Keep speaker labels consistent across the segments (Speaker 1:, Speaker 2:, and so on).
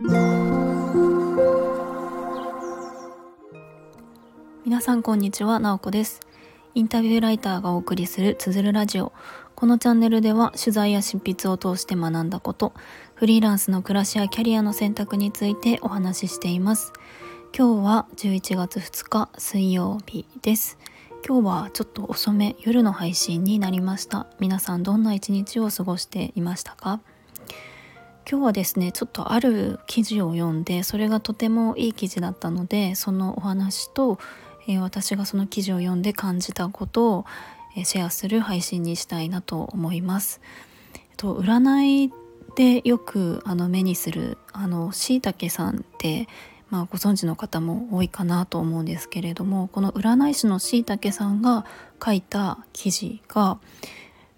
Speaker 1: 皆さんこんにちは、なおこです。インタビューライターがお送りするつづるラジオ。このチャンネルでは取材や執筆を通して学んだことフリーランスの暮らしやキャリアの選択についてお話ししています。今日は11月2日水曜日です。今日はちょっと遅め夜の配信になりました。皆さんどんな一日を過ごしていましたか？今日はですねちょっとある記事を読んでそれがとてもいい記事だったのでそのお話と、えー、私がその記事を読んで感じたことを、えー、シェアする配信にしたいなと思います。えっと、占いでよくあの目にするあのしいたけさんってまあ、ご存知の方も多いかなと思うんですけれどもこの占い師のしいたけさんが書いた記事が、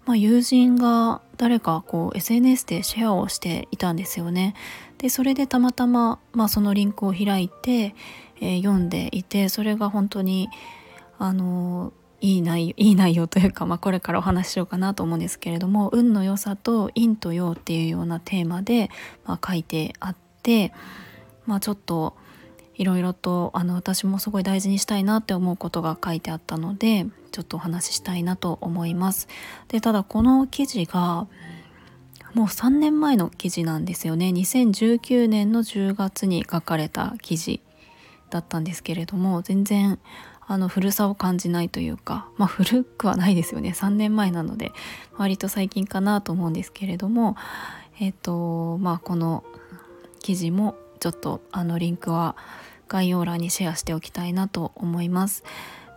Speaker 1: まあ、友人が誰かこう SNS でシェアをしていたんですよね。でそれでたまたま、まあ、そのリンクを開いて、えー、読んでいてそれが本当にあのいい内容いい内容というか、まあ、これからお話ししようかなと思うんですけれども運の良さと陰と陽っていうようなテーマで、まあ、書いてあって、まあ、ちょっといろいろとあの私もすごい大事にしたいなって思うことが書いてあったのでちょっとお話ししたいなと思います。でただこの記事がもう3年前の記事なんですよね2019年の10月に書かれた記事だったんですけれども全然あの古さを感じないというかまあ古くはないですよね3年前なので割と最近かなと思うんですけれどもえっ、とまあこの記事もちょっとあのリンクは概要欄にシェアしておきたいなと思います。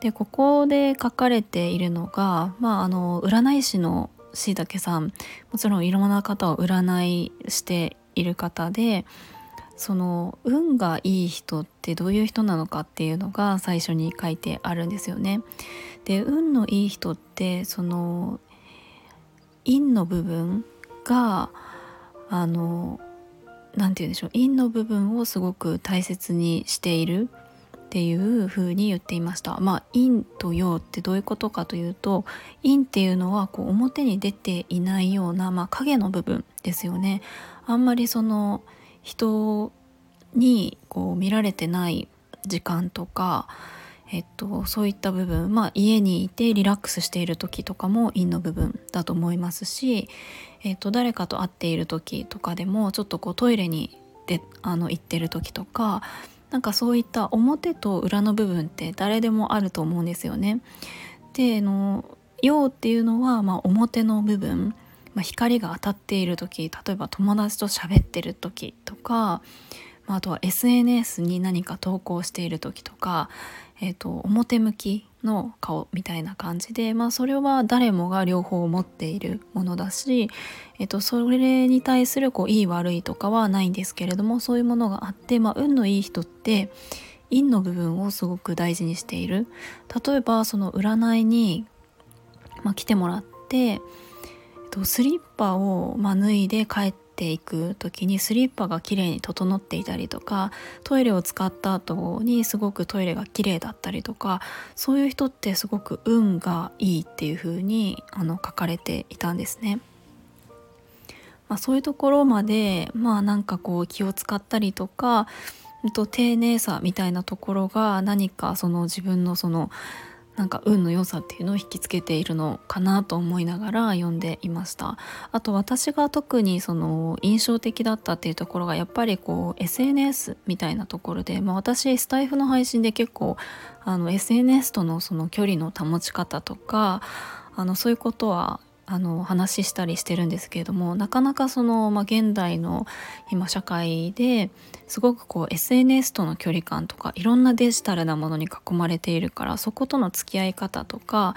Speaker 1: でここで書かれているのが、まあ、あの占い師のしいたけさんもちろんいろんな方を占いしている方でその運がいい人ってどういう人なのかっていうのが最初に書いてあるんですよね。で運のいい人ってその陰の部分があの何て言うんでしょう。陰の部分をすごく大切にしているっていう風に言っていました。まあ陰と陽ってどういうことかというと陰っていうのはこう表に出ていないような、まあ、影の部分ですよね。あんまりその人にこう見られてない時間とかえっと、そういった部分、まあ、家にいてリラックスしている時とかも陰の部分だと思いますし、えっと、誰かと会っている時とかでもちょっとこうトイレにであの行ってる時とかなんかそういった表と裏の部分って誰でもあると思うんですよね。であの陽っていうのは、まあ、表の部分、まあ、光が当たっている時例えば友達と喋ってる時とか、まあ、あとは SNS に何か投稿している時とかえーと、表向きの顔みたいな感じで、まあ、それは誰もが両方持っているものだし、えーと、それに対するこういい悪いとかはないんですけれどもそういうものがあって、まあ、運のいい人って陰の部分をすごく大事にしている。例えばその占いに、まあ、来てもらって、えーと、スリッパを、まあ、脱いで帰っててていく時にスリッパが綺麗に整っていたりとかトイレを使った後にすごくトイレが綺麗だったりとかそういう人ってすごく運がいいっていう風にあの書かれていたんですね。まあ、そういうところまでまあなんかこう気を使ったりとかと丁寧さみたいなところが何かその自分のそのなんか運の良さっていうのを引きつけているのかなと思いながら読んでいました。あと私が特にその印象的だったっていうところがやっぱりこう SNS みたいなところで、まあ、私スタイフの配信で結構あの SNS とのその距離の保ち方とかあのそういうことはあの話したりしてるんですけれどもなかなかその、まあ、現代の今社会ですごくこう SNS との距離感とかいろんなデジタルなものに囲まれているからそことの付き合い方とか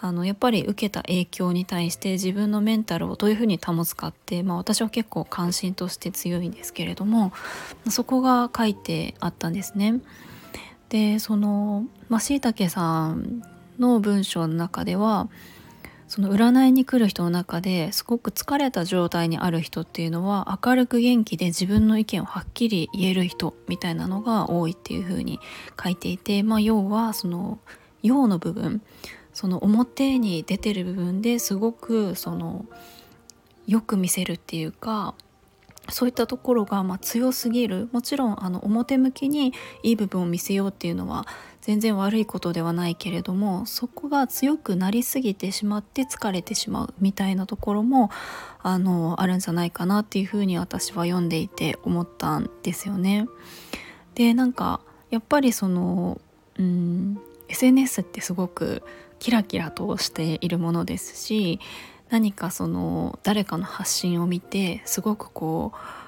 Speaker 1: あのやっぱり受けた影響に対して自分のメンタルをどういうふうに保つかって、まあ、私は結構関心として強いんですけれどもそこが書いてあったんですね。でそのしいたけさんの文章の中ではその占いに来る人の中ですごく疲れた状態にある人っていうのは明るく元気で自分の意見をはっきり言える人みたいなのが多いっていう風に書いていて、まあ、要はその陽の部分その表に出てる部分ですごくそのよく見せるっていうかそういったところがま強すぎる。もちろんあの表向きにいい部分を見せようっていうのは全然悪いことではないけれどもそこが強くなりすぎてしまって疲れてしまうみたいなところもあのあるんじゃないかなっていうふうに私は読んでいて思ったんですよね。でなんかやっぱりそのうん SNS ってすごくキラキラとしているものですし何かその誰かの発信を見てすごくこう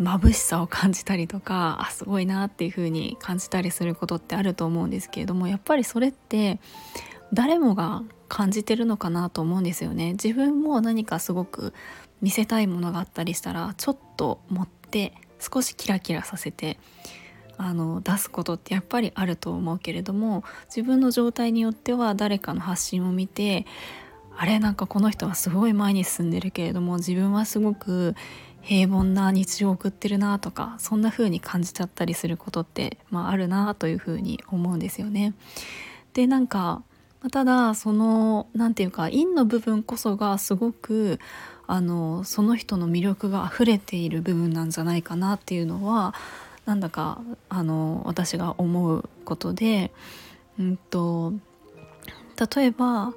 Speaker 1: 眩しさを感じたりとかあすごいなっていう風に感じたりすることってあると思うんですけれどもやっぱりそれって誰もが感じてるのかなと思うんですよね。自分も何かすごく見せたいものがあったりしたらちょっと持って少しキラキラさせてあの出すことってやっぱりあると思うけれども自分の状態によっては誰かの発信を見てあれなんかこの人はすごい前に進んでるけれども自分はすごく平凡な日常を送ってるなとかそんな風に感じちゃったりすることって、まあ、あるなという風に思うんですよね。でなんかただその何て言うか陰の部分こそがすごくあのその人の魅力が溢れている部分なんじゃないかなっていうのはなんだかあの私が思うことで、うんと例えば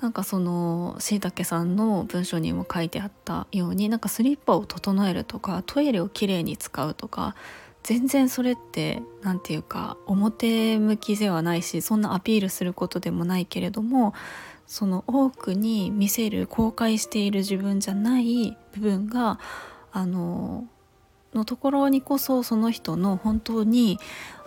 Speaker 1: なんかそのしいたけさんの文章にも書いてあったようになんかスリッパを整えるとかトイレをきれいに使うとか全然それって何て言うか表向きではないしそんなアピールすることでもないけれどもその多くに見せる公開している自分じゃない部分があののところにこそその人の本当に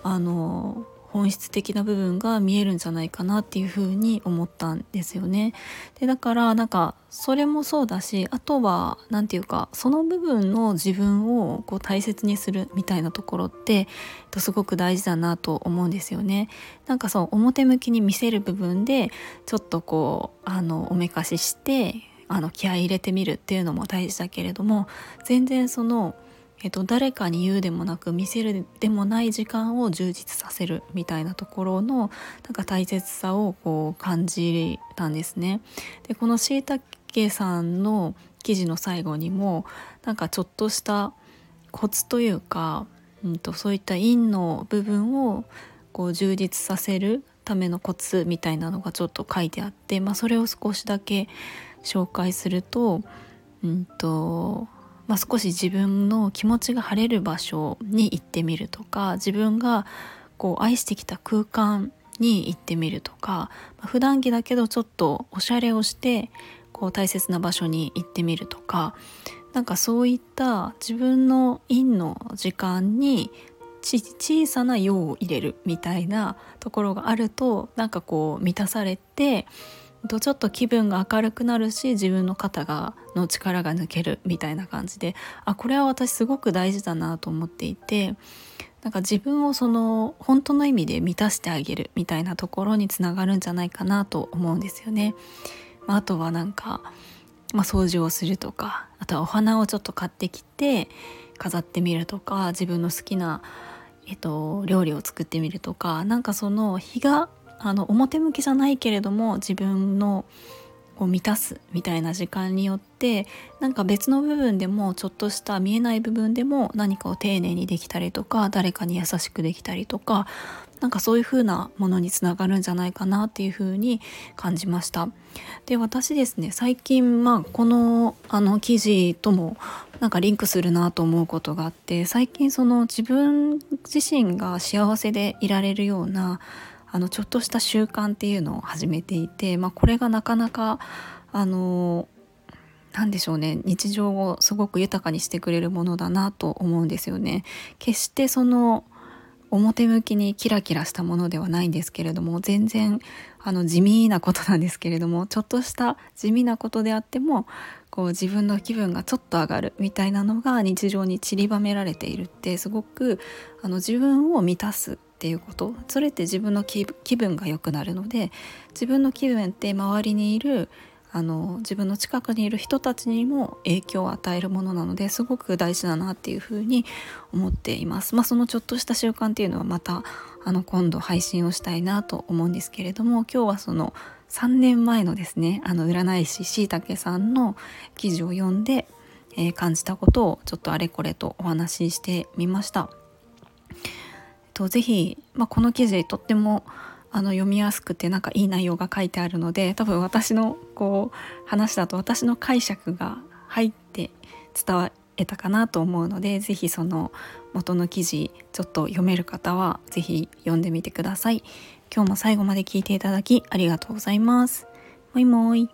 Speaker 1: あの本質的な部分が見えるんじゃないかなっていうふうに思ったんですよね。でだからなんかそれもそうだしあとは何て言うかその部分の自分をこう大切にするみたいなところってすごく大事だなと思うんですよね。なんかそう表向きに見せる部分でちょっとこうあのおめかししてあの気合い入れてみるっていうのも大事だけれども全然そのえっと、誰かに言うでもなく見せるでもない時間を充実させるみたいなところのなんか大切さをこう感じたんですね。でこのしいたけさんの記事の最後にもなんかちょっとしたコツというか、うんと、そういった陰の部分をこう充実させるためのコツみたいなのがちょっと書いてあって、まあ、それを少しだけ紹介すると,、うんとまあ、少し自分の気持ちが晴れる場所に行ってみるとか自分がこう愛してきた空間に行ってみるとか、まあ、普段着だけどちょっとおしゃれをしてこう大切な場所に行ってみるとかなんかそういった自分の陰の時間に小さな用を入れるみたいなところがあるとなんかこう満たされてとちょっと気分が明るくなるし自分の肩がの力が抜けるみたいな感じであこれは私すごく大事だなと思っていてなんか自分をその本当の意味で満たしてあげるみたいなところにつながるんじゃないかなと思うんですよね。まあ、あとはなんか、まあ、掃除をするとかあとはお花をちょっと買ってきて飾ってみるとか自分の好きな、えっと、料理を作ってみるとかなんかその日があの表向きじゃないけれども自分のを満たすみたいな時間によってなんか別の部分でもちょっとした見えない部分でも何かを丁寧にできたりとか誰かに優しくできたりとかなんかそういう風なものにつながるんじゃないかなっていう風に感じました。で私ですね最近まあこのあの記事ともなんかリンクするなと思うことがあって最近その自分自身が幸せでいられるようなあのちょっとした習慣っていうのを始めていて、まあ、これがなかなかあの何でしょうね日常をすごく豊かにしてくれるものだなと思うんですよね。決してその表向きにキラキラしたものではないんですけれども全然あの地味なことなんですけれどもちょっとした地味なことであってもこう自分の気分がちょっと上がるみたいなのが日常に散りばめられているってすごくあの自分を満たすっていうこと？それって自分の気分が良くなるので自分の気分って周りにいるあの自分の近くにいる人たちにも影響を与えるものなのですごく大事だなっていうふうに思っています。まあ、そのちょっとした習慣っていうのはまたあの今度配信をしたいなと思うんですけれども今日はその3年前のですねあの占い師しいたけさんの記事を読んでえー、感じたことをちょっとあれこれとお話ししてみました。と是非、まあ、この記事とってもあの読みやすくてなんかいい内容が書いてあるので多分私のこう話だと私の解釈が入って伝えたかなと思うので是非その元の記事ちょっと読める方は是非読んでみてください。今日も最後まで聞いていただきありがとうございます。もいもい。